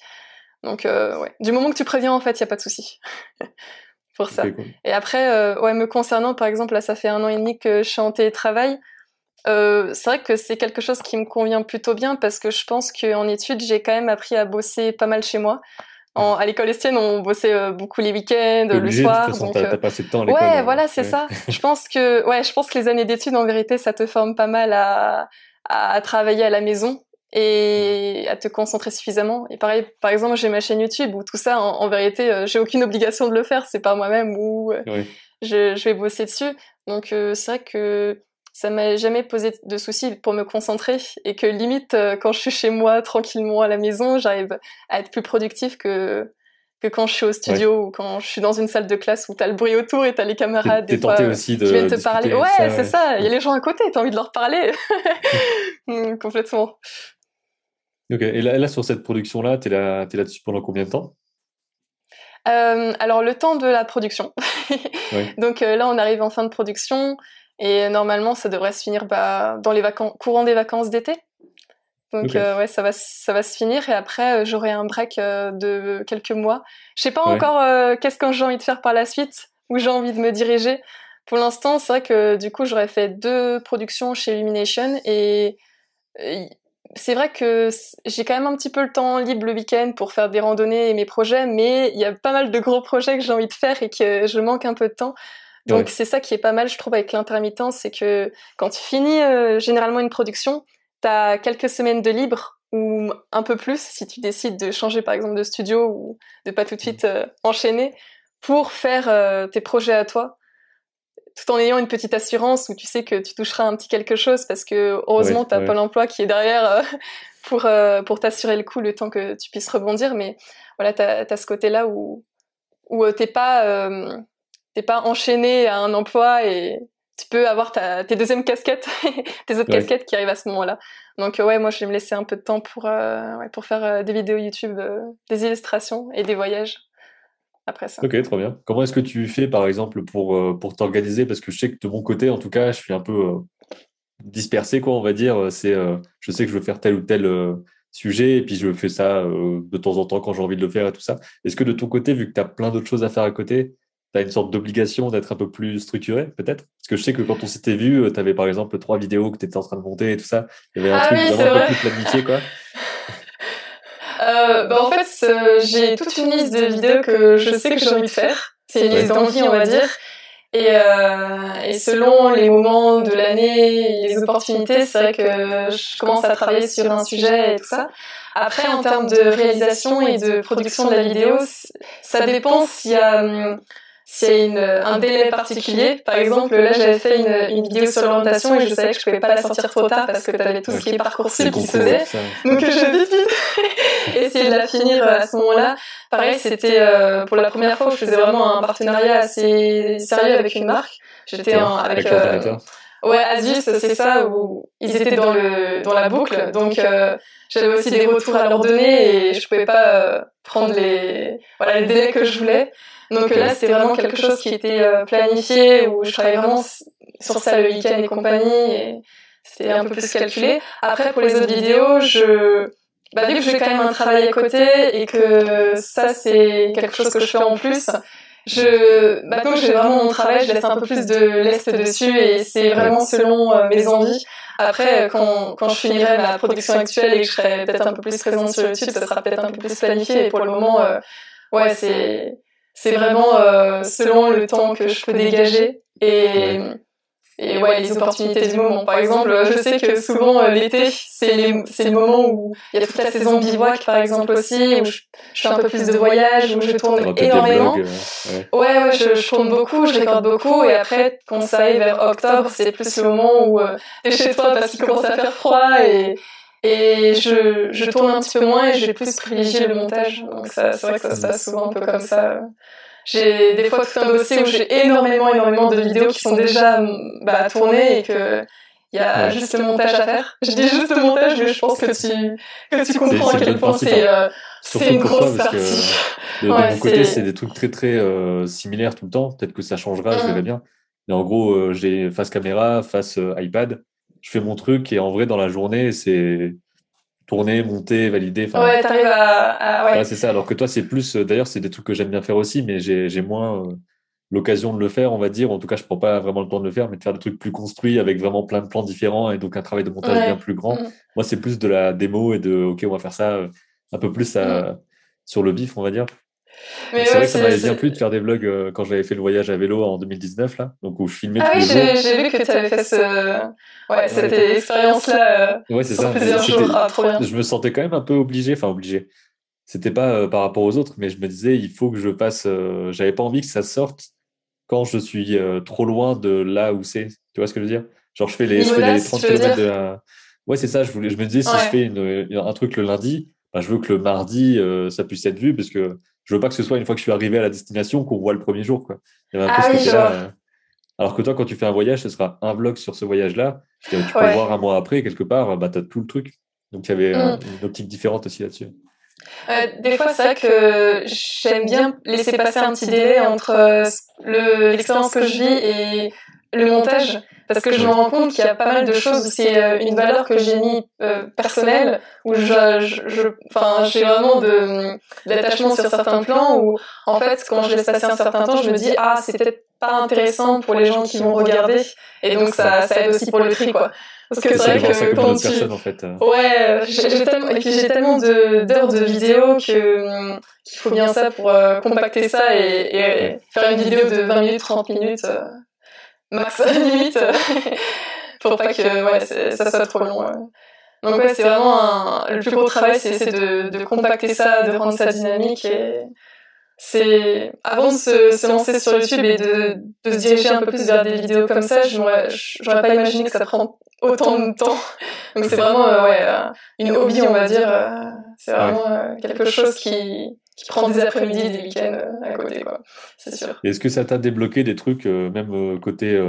Speaker 2: Donc, euh, ouais. Du moment que tu préviens, en fait, il y a pas de souci pour ça. Et après, euh, ouais, me concernant, par exemple, là, ça fait un an et demi que je suis en télétravail. Euh, c'est vrai que c'est quelque chose qui me convient plutôt bien parce que je pense qu'en études, j'ai quand même appris à bosser pas mal chez moi. En, à l'école estienne, on bossait euh, beaucoup les week-ends, le soir.
Speaker 1: De façon, t'as, passé de temps à
Speaker 2: l'école. Ouais,
Speaker 1: euh,
Speaker 2: voilà, c'est ça. je pense que, ouais, je pense que les années d'études, en vérité, ça te forme pas mal à, à travailler à la maison et à te concentrer suffisamment. Et pareil, par exemple, j'ai ma chaîne YouTube où tout ça, en, vérité, j'ai aucune obligation de le faire. C'est pas moi-même où je, je, vais bosser dessus. Donc, c'est vrai que ça m'a jamais posé de soucis pour me concentrer et que limite euh, quand je suis chez moi tranquillement à la maison, j'arrive à être plus productif que que quand je suis au studio ou quand je suis dans une salle de classe où t'as le bruit autour et t'as les camarades
Speaker 1: des fois, aussi de
Speaker 2: qui viennent te parler. Ouais, c'est ça. Il y a les gens à côté, t'as envie de leur parler. Mm, complètement.
Speaker 1: Ok. Et là, là sur cette production-là, t'es là, es là-dessus pendant combien de temps?
Speaker 2: Euh, Alors le temps de la production. Donc euh, là, on arrive en fin de production. Et normalement, ça devrait se finir bah, dans les vacances, courant des vacances d'été. Donc euh, ouais, ça va, ça va se finir et après euh, j'aurai un break euh, de quelques mois. Je sais pas encore qu'est-ce que j'ai envie de faire par la suite, où j'ai envie de me diriger. Pour l'instant, c'est vrai que du coup j'aurais fait deux productions chez Illumination et c'est vrai que j'ai quand même un petit peu le temps libre le week-end pour faire des randonnées et mes projets, mais il y a pas mal de gros projets que j'ai envie de faire et que je manque un peu de temps. Donc c'est ça qui est pas mal, je trouve, avec l'intermittence, c'est que quand tu finis euh, généralement une production, tu as quelques semaines de libre ou un peu plus si tu décides de changer par exemple de studio ou de pas tout de suite euh, enchaîner pour faire euh, tes projets à toi tout en ayant une petite assurance où tu sais que tu toucheras un petit quelque chose parce que heureusement tu as Pôle emploi qui est derrière pour, pour t'assurer le coup le temps que tu puisses rebondir. Mais voilà tu as, ce côté là où, où t'es pas t'es pas enchaîné à un emploi et tu peux avoir ta, tes deuxièmes casquettes, tes autres casquettes qui arrivent à ce moment-là. Donc ouais, moi je vais me laisser un peu de temps pour euh, ouais, pour faire euh, des vidéos YouTube, euh, des illustrations et des voyages après ça.
Speaker 1: Ok, trop bien. Comment est-ce que tu fais par exemple pour pour t'organiser? Parce que je sais que de mon côté, en tout cas, je suis un peu dispersé, quoi, on va dire. C'est, je sais que je veux faire tel ou tel sujet et puis je fais ça de temps en temps quand j'ai envie de le faire et tout ça. Est-ce que de ton côté, vu que tu as plein d'autres choses à faire à côté, tu as une sorte d'obligation d'être un peu plus structuré, peut-être? Parce que je sais que quand on s'était vu, euh, tu avais par exemple trois vidéos que tu étais en train de monter et tout ça. Il y avait un
Speaker 2: ah
Speaker 1: truc vraiment un peu plus planifié, quoi.
Speaker 2: Euh, bah en fait, euh, j'ai toute une liste de vidéos que je sais que j'ai envie de faire. C'est une liste d'envie, on va dire. Et, euh, et, selon les moments de l'année, les opportunités, c'est vrai que je commence à travailler sur un sujet et tout ça. Après, en termes de réalisation et de production de la vidéo, ça dépend s'il y a s'il y a un délai particulier. Par exemple, là, j'avais fait une, une vidéo sur l'orientation et je savais que je pouvais pas la sortir trop tard parce que tu avais tout ce qui est Parcoursup qui se faisait. Donc, je vite vite essayer de la finir à ce moment-là. Pareil, c'était euh, pour la première fois où je faisais vraiment un partenariat assez sérieux avec une marque. J'étais avec... Euh, ouais, Asus, c'est ça, où ils étaient dans le dans la boucle. Donc, euh, j'avais aussi des retours à leur donner et je pouvais pas prendre les voilà les délais que je voulais. Donc là, c'était vraiment quelque chose qui était euh, planifié, où je travaillais vraiment sur ça le week-end et compagnie, et c'était un peu plus calculé. Après, pour les autres vidéos, je... Bah, vu que j'ai quand même un travail à côté et que ça, c'est quelque chose que je fais en plus, je, maintenant que j'ai vraiment mon travail, je laisse un peu plus de l'est dessus et c'est vraiment selon euh, mes envies. Après, quand, quand je finirai ma production actuelle et que je serai peut-être un peu plus présente sur YouTube, ça sera peut-être un peu plus planifié et pour le moment, euh, ouais, c'est, c'est vraiment euh, selon le temps que je peux dégager et et ouais les opportunités du moment. Par exemple, je sais que souvent euh, l'été c'est les c'est le moment où il y a toute la saison bivouac par exemple aussi où je, fais un peu plus de voyages où je tourne énormément. ouais, ouais, je, je, tourne beaucoup, je récorde beaucoup et après quand ça arrive vers octobre c'est plus le moment où euh, t'es chez toi parce qu'il commence à faire froid et et je, je tourne un petit peu moins et je vais plus privilégier le montage. Donc ça, c'est vrai que ça se passe souvent un peu comme ça. J'ai des fois tout un dossier où j'ai énormément, énormément de vidéos qui sont déjà bah, tournées et que il y a juste le montage à faire. Je dis juste le montage, mais je pense que tu, que tu comprends à quel point c'est, euh, c'est une grosse partie.
Speaker 1: de, mon côté, c'est des trucs très, très euh, similaires tout le temps. Peut-être que ça changera, je mm. verrai bien. Mais en gros, euh, j'ai face caméra, face euh, iPad je fais mon truc et en vrai, dans la journée, c'est tourner, monter, valider.
Speaker 2: Ouais, t'arrives à,
Speaker 1: ouais. c'est ça. Alors que toi, c'est plus, euh, d'ailleurs, c'est des trucs que j'aime bien faire aussi, mais j'ai moins, euh, l'occasion de le faire, on va dire. En tout cas, je prends pas vraiment le temps de le faire, mais de faire des trucs plus construits avec vraiment plein de plans différents et donc un travail de montage bien plus grand. Mm. Moi, c'est plus de la démo et de OK, on va faire ça euh, un peu plus mm. sur le bif, on va dire. C'est vrai que ça m'avait bien plu de faire des vlogs euh, quand j'avais fait le voyage à vélo en 2019, là, donc où je filmais
Speaker 2: ah
Speaker 1: tous
Speaker 2: oui, j'ai vu que tu avais fait ce... ouais, cette expérience-là.
Speaker 1: Euh, ouais, c'est ça. Ah, je me sentais quand même un peu obligé, enfin obligé c'était pas par rapport aux autres, mais je me disais, il faut que je passe. J'avais pas envie que ça sorte quand je suis euh, trop loin de là où c'est. Tu vois ce que je veux dire? Genre, je fais les, je fais les 30 km de la... Ouais, c'est ça. Je, voulais, je me disais, si je fais une, un truc le lundi, bah, je veux que le mardi, euh, ça puisse être vu parce que je veux pas que ce soit une fois que je suis arrivé à la destination qu'on voit le premier jour. Quoi.
Speaker 2: ah, oui,
Speaker 1: euh, Alors que toi, quand tu fais un voyage, ce sera un vlog sur ce voyage-là. Tu peux le voir un mois après, quelque part, bah, tu as tout le truc. Donc, il y avait mm. une optique différente aussi là-dessus.
Speaker 2: Euh, des fois, c'est vrai que j'aime bien laisser passer un petit délai entre euh, l'expérience que je vis et le montage, parce que je me rends compte qu'il y a pas mal de choses. C'est euh, une valeur que j'ai mis personnelle, où je, je, enfin, j'ai vraiment de l'attachement sur certains plans. Où en fait, quand je laisse passer un certain temps, je me dis ah, c'est peut-être pas intéressant pour les gens qui vont regarder, et donc ça, ça aide aussi pour le tri, quoi. Parce que c'est vrai que quand tu...
Speaker 1: en fait.
Speaker 2: Ouais, j'ai tellement, et puis j'ai tellement d'heures de, vidéos que qu'il faut bien ça pour euh, compacter ça et, faire une vidéo de 20 minutes, 30 minutes, euh, max limite, pour pas que ouais, ça soit trop long. Donc ouais, c'est vraiment un... le plus gros travail, c'est de, de compacter ça, de rendre ça dynamique et c'est avant de se, se, lancer sur YouTube et de, de, se diriger un peu plus vers des vidéos comme ça, j'aurais pas imaginé que ça prend autant de temps. Donc c'est vraiment euh, ouais, euh, une hobby, on va dire. Euh, c'est vraiment quelque chose qui, qui prend des après-midi, des week-ends à côté, quoi. C'est sûr.
Speaker 1: Est-ce que ça t'a débloqué des trucs, même côté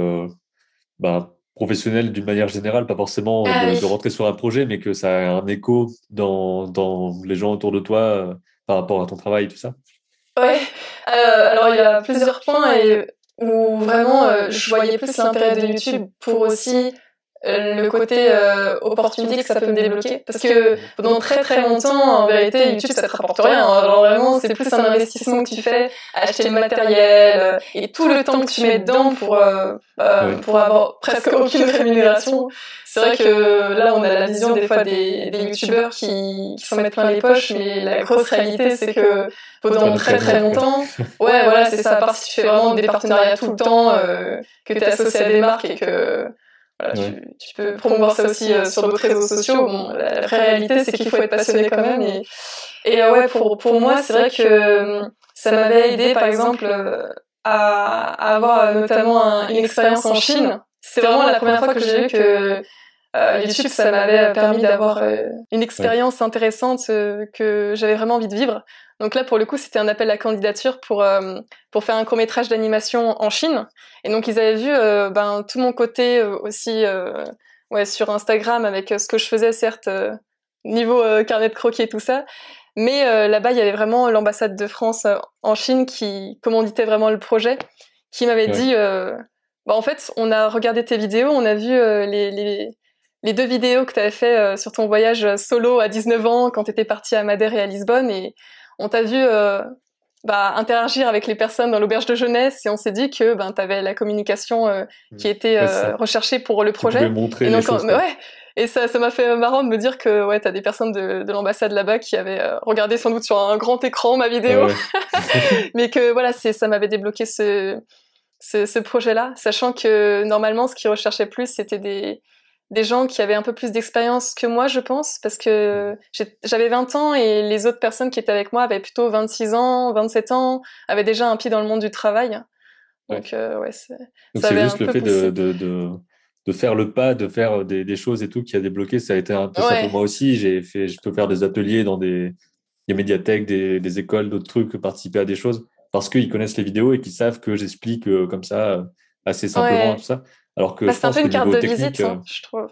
Speaker 1: bah, professionnel d'une manière générale, pas forcément ah de, rentrer sur un projet, mais que ça a un écho dans, dans les gens autour de toi par rapport à ton travail et tout ça?
Speaker 2: Ouais. alors il y a plusieurs points et où vraiment je voyais plus l'intérêt de YouTube pour aussi euh, le côté euh, opportunité que ça peut me débloquer. Parce que pendant très très longtemps, en vérité, YouTube, ça te rapporte rien. Alors vraiment, c'est plus un investissement que tu fais, acheter le matériel euh, et tout le temps que tu mets dedans pour, euh, pour avoir presque aucune rémunération. C'est vrai que là, on a la vision des fois des, des YouTubeurs qui, qui s'en mettent plein les poches, mais la grosse réalité, c'est que pendant très très longtemps, ouais, voilà, c'est ça. À part si tu fais vraiment des partenariats tout le temps, que tu es associé à des marques et que tu, peux promouvoir ça aussi euh, sur d'autres réseaux sociaux. Bon, la, vraie réalité, c'est qu'il faut être passionné quand même. Et, et euh, ouais, pour, pour moi, c'est vrai que euh, ça m'avait aidé, par exemple, à, à avoir notamment une expérience en Chine. C'était vraiment la première fois que j'ai vu que YouTube, ça m'avait permis d'avoir une expérience intéressante que j'avais vraiment envie de vivre. Donc là, pour le coup, c'était un appel à candidature pour euh, pour faire un court métrage d'animation en Chine. Et donc ils avaient vu euh, ben tout mon côté euh, aussi ouais sur Instagram avec ce que je faisais certes niveau carnet de croquis et tout ça. Mais là-bas, il y avait vraiment l'ambassade de France en Chine qui commanditait vraiment le projet, qui m'avait dit bah en fait, on a regardé tes vidéos, on a vu les, les les deux vidéos que tu avais fait sur ton voyage solo à 19 ans quand tu étais parti à Madère et à Lisbonne et on t'a vu euh, bah, interagir avec les personnes dans l'auberge de jeunesse et on s'est dit que ben tu avais la communication euh, qui mmh. était euh, recherchée pour le projet.
Speaker 1: et les choses,
Speaker 2: ouais, et ça ça m'a fait marrant de me dire que ouais, tu as des personnes de, l'ambassade là-bas qui avaient regardé sans doute sur un grand écran ma vidéo. Mais que voilà, c'est ça m'avait débloqué ce ce, ce projet-là, sachant que normalement ce qu'ils recherchaient plus c'était des des gens qui avaient un peu plus d'expérience que moi, je pense, parce que j'avais 20 ans et les autres personnes qui étaient avec moi avaient plutôt 26 ans, 27 ans, avaient déjà un pied dans le monde du travail. Donc, ouais, euh, c'est
Speaker 1: juste le fait de, de, de, faire le pas, de faire des, des, choses et tout qui a débloqué. Ça a été un peu ça pour moi aussi. J'ai fait, je peux faire des ateliers dans des, des médiathèques, des, des écoles, d'autres trucs, participer à des choses parce qu'ils connaissent les vidéos et qu'ils savent que j'explique euh, comme ça euh, assez simplement tout ça. Alors que
Speaker 2: bah, c'est un peu une carte de visite, hein, je trouve.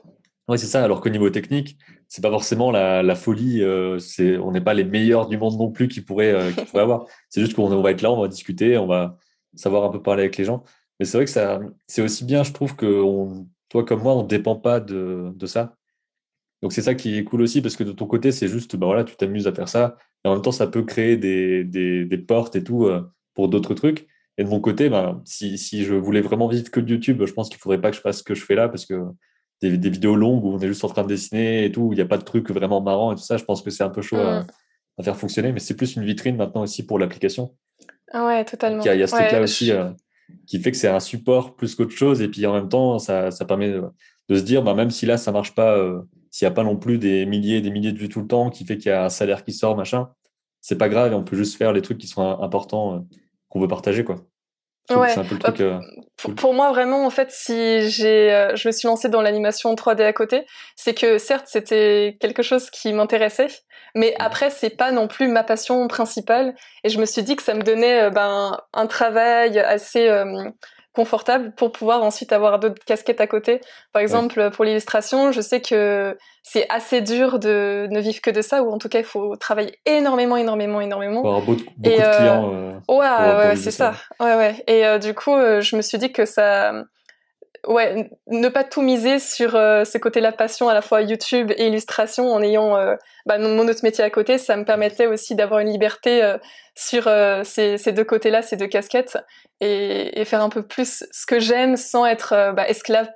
Speaker 1: Oui, c'est ça. Alors qu'au niveau technique, c'est pas forcément la, la folie. Euh, c'est, on n'est pas les meilleurs du monde non plus qui pourraient, euh, qui pourraient avoir. C'est juste qu'on va être là, on va discuter, on va savoir un peu parler avec les gens. Mais c'est vrai que ça, c'est aussi bien, je trouve que on, toi comme moi, on dépend pas de, de ça. Donc c'est ça qui est cool aussi parce que de ton côté, c'est juste, ben voilà, tu t'amuses à faire ça. Et en même temps, ça peut créer des, des, des portes et tout euh, pour d'autres trucs. Et de mon côté, ben, si, si je voulais vraiment vivre que de YouTube, je pense qu'il faudrait pas que je fasse ce que je fais là parce que des, des, vidéos longues où on est juste en train de dessiner et tout, où il n'y a pas de trucs vraiment marrants et tout ça, je pense que c'est un peu chaud à, mm. à, faire fonctionner. Mais c'est plus une vitrine maintenant aussi pour l'application.
Speaker 2: Ah ouais, totalement.
Speaker 1: Il y a, ce truc-là aussi euh, qui fait que c'est un support plus qu'autre chose. Et puis en même temps, ça, ça permet de, de, se dire, bah, même si là, ça marche pas, euh, s'il n'y a pas non plus des milliers et des milliers de vues tout le temps, qui fait qu'il y a un salaire qui sort, machin, c'est pas grave et on peut juste faire les trucs qui sont importants euh, qu'on veut partager, quoi.
Speaker 2: Ouais. Un peu le truc, euh, pour, moi, vraiment, en fait, si j'ai, euh, je me suis lancée dans l'animation 3D à côté, c'est que certes, c'était quelque chose qui m'intéressait, mais après, c'est pas non plus ma passion principale. Et je me suis dit que ça me donnait ben, un travail assez confortable pour pouvoir ensuite avoir d'autres casquettes à côté. Par exemple, pour l'illustration, je sais que c'est assez dur de ne vivre que de ça, ou en tout cas, il faut travailler énormément, énormément, énormément.
Speaker 1: avoir beaucoup, de clients.
Speaker 2: Euh, ouais, ouais, c'est ça. Ouais, ouais. Et euh, du coup, euh, je me suis dit que ça, ouais, ne pas tout miser sur euh, ce côté-là passion à la fois YouTube et illustration en ayant euh, bah, mon autre métier à côté, ça me permettait aussi d'avoir une liberté euh, sur ces, ces, deux côtés-là, ces deux casquettes, et, et, faire un peu plus ce que j'aime sans être bah, esclave,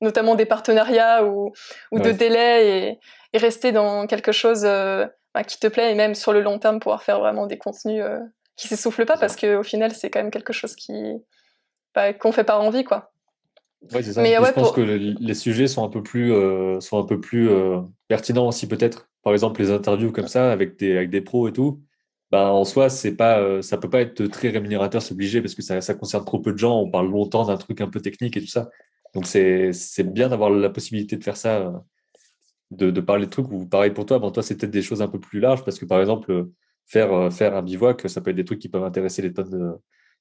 Speaker 2: notamment des partenariats ou, ou de délais, et, et, rester dans quelque chose bah, qui te plaît, et même sur le long terme pouvoir faire vraiment des contenus qui s'essoufflent pas, parce qu'au final c'est quand même quelque chose qui bah, qu'on fait par envie, quoi.
Speaker 1: Oui, c'est ça. Mais, je pense que les sujets sont un peu plus, euh, sont un peu plus euh, pertinents aussi peut-être. Par exemple, les interviews comme ça avec des, avec des pros et tout. Ben, en soi, c'est pas, euh, ça peut pas être très rémunérateur, c'est obligé parce que ça, ça concerne trop peu de gens. On parle longtemps d'un truc un peu technique et tout ça. Donc c'est, bien d'avoir la possibilité de faire ça, de, de parler de trucs. Ou pareil pour toi, bon, toi c'est peut-être des choses un peu plus larges parce que par exemple faire faire un bivouac, ça peut être des trucs qui peuvent intéresser les tonnes de,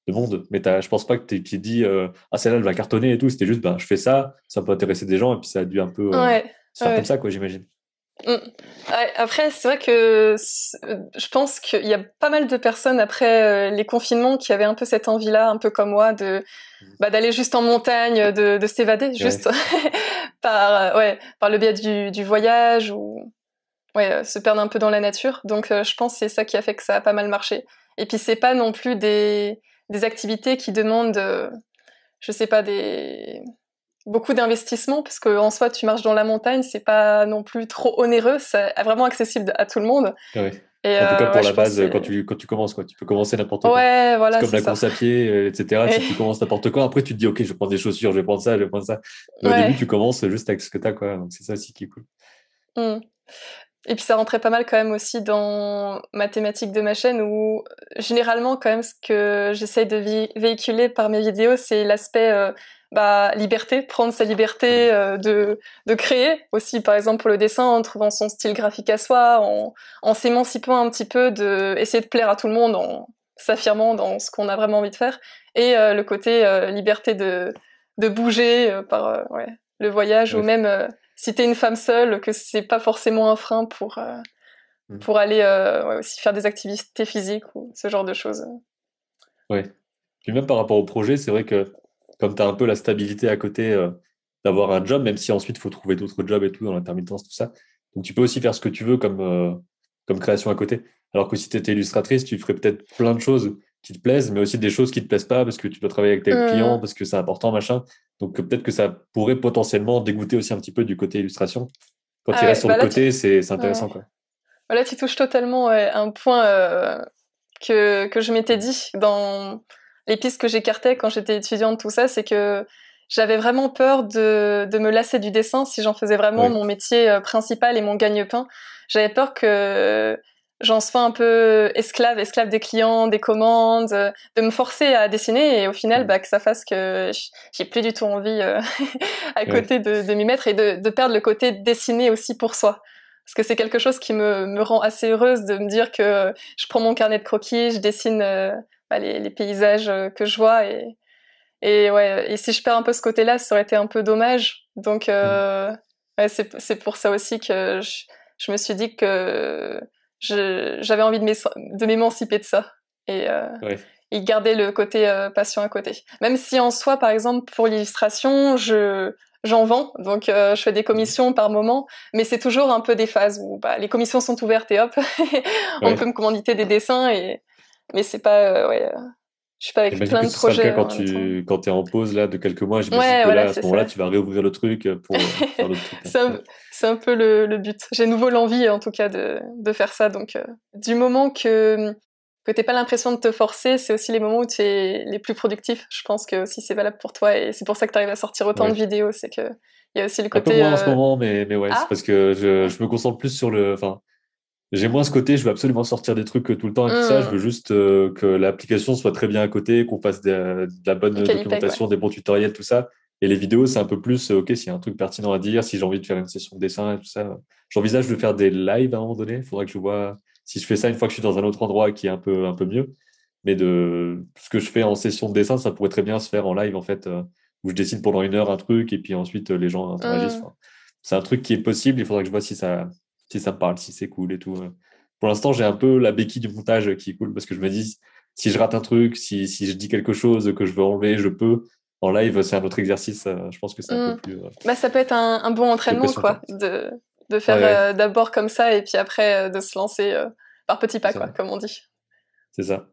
Speaker 1: de monde. Mais je pense pas que tu aies dit euh, Ah, celle-là, elle va cartonner et tout. C'était juste ben, Je fais ça, ça peut intéresser des gens. Et puis ça a dû un peu euh, se faire comme ça, quoi, j'imagine.
Speaker 2: Mm. Après, c'est vrai que je pense qu'il y a pas mal de personnes après euh, les confinements qui avaient un peu cette envie-là, un peu comme moi, de mm. bah, d'aller juste en montagne, de, de s'évader, juste par ouais par le biais du, du voyage ou ouais se perdre un peu dans la nature. Donc, je pense que c'est ça qui a fait que ça a pas mal marché. Et puis, c'est pas non plus des des activités qui demandent, euh, je sais pas, des beaucoup d'investissement parce que en soi tu marches dans la montagne, c'est pas non plus trop onéreux, c'est vraiment accessible à tout le monde.
Speaker 1: Ah et en tout cas, euh, pour la base, quand tu, quand tu commences, quoi, tu peux commencer n'importe quoi.
Speaker 2: Ouais, voilà.
Speaker 1: comme la course à pied, euh, etc. Si tu commences n'importe quoi, après tu te dis, OK, je prendre des chaussures, je vais prendre ça, je vais prendre ça. au début, tu commences juste avec ce que tu as, quoi. Donc, c'est ça aussi qui est cool.
Speaker 2: Mmh. Et puis ça rentrait pas mal quand même aussi dans ma thématique de ma chaîne où généralement quand même ce que j'essaye de véhiculer par mes vidéos c'est l'aspect euh, bah, liberté, prendre sa liberté euh, de, de créer. Aussi par exemple pour le dessin en trouvant son style graphique à soi, en, en s'émancipant un petit peu, de essayer de plaire à tout le monde en s'affirmant dans ce qu'on a vraiment envie de faire. Et euh, le côté liberté de, de bouger par ouais, le voyage ou même si t'es une femme seule, que c'est pas forcément un frein pour euh, mm. pour aller euh, aussi faire des activités physiques ou ce genre de choses.
Speaker 1: Oui. Puis même par rapport au projet, c'est vrai que comme tu as un peu la stabilité à côté euh, d'avoir un job, même si ensuite il faut trouver d'autres jobs et tout dans l'intermittence, tout ça. Donc tu peux aussi faire ce que tu veux comme, comme création à côté. Alors que si tu étais illustratrice, tu ferais peut-être plein de choses qui te plaisent, mais aussi des choses qui te plaisent pas parce que tu dois travailler avec tel mmh. client, parce que c'est important, machin. Donc peut-être que ça pourrait potentiellement dégoûter aussi un petit peu du côté illustration. Quand ah il reste sur le bah côté, c'est intéressant. Quoi.
Speaker 2: Bah là, tu touches totalement un point euh, que, que je m'étais dit dans les pistes que j'écartais quand j'étais étudiante, tout ça, c'est que j'avais vraiment peur de, de me lasser du dessin si j'en faisais vraiment mon métier euh, principal et mon gagne-pain. J'avais peur que j'en sois un peu esclave, esclave des clients, des commandes, euh, de me forcer à dessiner et au final, mm. bah, que ça fasse que j'ai plus du tout envie euh, à côté de, de m'y mettre et de, de, perdre le côté dessiner aussi pour soi. Parce que c'est quelque chose qui me, me rend assez heureuse de me dire que je prends mon carnet de croquis, je dessine euh, bah, les, les, paysages que je vois et, et ouais, et si je perds un peu ce côté-là, ça aurait été un peu dommage. Donc, euh, mm. ouais, c'est pour ça aussi que je, je me suis dit que j'avais envie de m'émanciper de ça et, euh, et garder le côté euh, passion à côté. Même si en soi, par exemple, pour l'illustration, je j'en vends, donc euh, je fais des commissions par moment, mais c'est toujours un peu des phases où bah, les commissions sont ouvertes et hop, on peut me commanditer des dessins et mais c'est pas ouais, je suis pas avec plein de projets.
Speaker 1: Cas quand tu quand es en pause là de quelques mois, j'imagine que là, à ce moment-là, tu vas réouvrir le truc pour faire
Speaker 2: truc. Hein. c'est un, peu le, le but. J'ai nouveau l'envie en tout cas de, de faire ça. Donc euh, du moment que que t'es pas l'impression de te forcer, c'est aussi les moments où tu es les plus productifs. Je pense que aussi c'est valable pour toi et c'est pour ça que tu arrives à sortir autant de vidéos. C'est que il y a aussi le côté.
Speaker 1: Un peu moins en ce euh, moment, mais mais ouais, c'est ah. parce que je, je me concentre plus sur le. Enfin, j'ai moins ce côté, je veux absolument sortir des trucs tout le temps et tout ça. Je mmh. veux juste euh, que l'application soit très bien à côté, qu'on fasse de, la bonne documentation, des bons tutoriels, tout ça. Et les vidéos, c'est un peu plus, euh, OK, s'il y a un truc pertinent à dire, si j'ai envie de faire une session de dessin et tout ça. J'envisage de faire des lives à un moment donné. Il faudrait que je vois si je fais ça une fois que je suis dans un autre endroit qui est un peu, un peu mieux. Mais de ce que je fais en session de dessin, ça pourrait très bien se faire en live, en fait, euh, où je dessine pendant une heure un truc et puis ensuite les gens interagissent. Mmh. c'est un truc qui est possible. Il faudrait que je vois si ça, si ça me parle, si c'est cool et tout. Pour l'instant, j'ai un peu la béquille du montage qui est cool parce que je me dis, si je rate un truc, si, si je dis quelque chose que je veux enlever, je peux. En live, c'est un autre exercice. Euh, je pense que c'est un peu mm. plus. Euh,
Speaker 2: bah, ça peut être un, un bon entraînement, quoi, de, de faire euh, d'abord comme ça et puis après de se lancer par petits pas, quoi, comme on dit.
Speaker 1: C'est ça.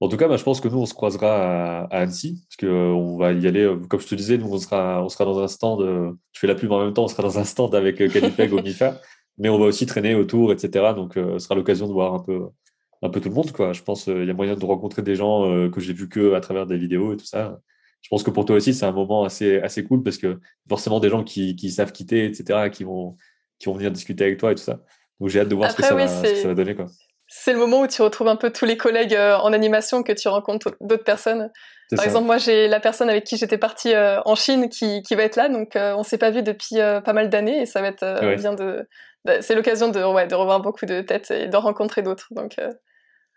Speaker 1: En tout cas, bah, je pense que nous, on se croisera à, Annecy, parce qu'on va y aller, comme je te disais, nous, on sera, on sera dans un stand, je fais la pub en même temps, on sera dans un stand avec Canipeg au MIFA mais on va aussi traîner autour, etc. Donc, ce sera l'occasion de voir un peu, un peu tout le monde. Quoi. Je pense qu'il y a moyen de rencontrer des gens que j'ai vus que à travers des vidéos et tout ça. Je pense que pour toi aussi, c'est un moment assez, assez cool parce que forcément des gens qui, qui savent quitter, etc., qui vont, qui vont venir discuter avec toi et tout ça. Donc, j'ai hâte de voir ce, que ça va, ce, que ça va, donner. Quoi.
Speaker 2: C'est le moment où tu retrouves un peu tous les collègues en animation que tu rencontres d'autres personnes. Par exemple, moi, j'ai la personne avec qui j'étais partie en Chine qui, qui va être là, donc on s'est pas vu depuis pas mal d'années et ça va être bien de, bah, c'est l'occasion de, ouais, de revoir beaucoup de têtes et de rencontrer d'autres. Donc, euh.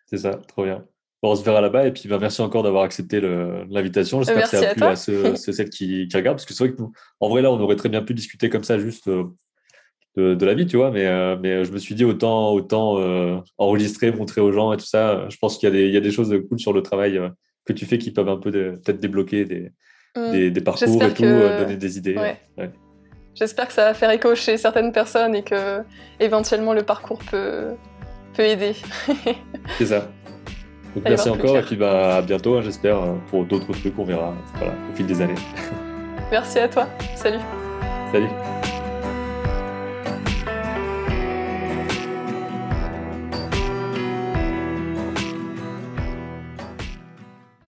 Speaker 1: C'est ça, trop bien. On se verra là-bas et puis bah, merci encore d'avoir accepté l'invitation. J'espère que ça a plu à, ceux, celles qui, qui, regardent parce que c'est vrai que nous, en vrai là, on aurait très bien pu discuter comme ça juste euh, de, de, la vie, tu vois. Mais, euh, mais je me suis dit autant, autant enregistrer, montrer aux gens et tout ça. Je pense qu'il y, a des, il y a des choses cool sur le travail que tu fais qui peuvent un peu peut-être débloquer des, mmh. des, des, parcours et tout, donner des idées. Ouais.
Speaker 2: J'espère que ça va faire écho chez certaines personnes et que éventuellement le parcours peut, peut aider.
Speaker 1: C'est ça. Donc merci encore et puis bah, à bientôt, hein, j'espère, pour d'autres trucs qu'on verra au fil des années.
Speaker 2: Merci à toi. Salut.
Speaker 1: Salut.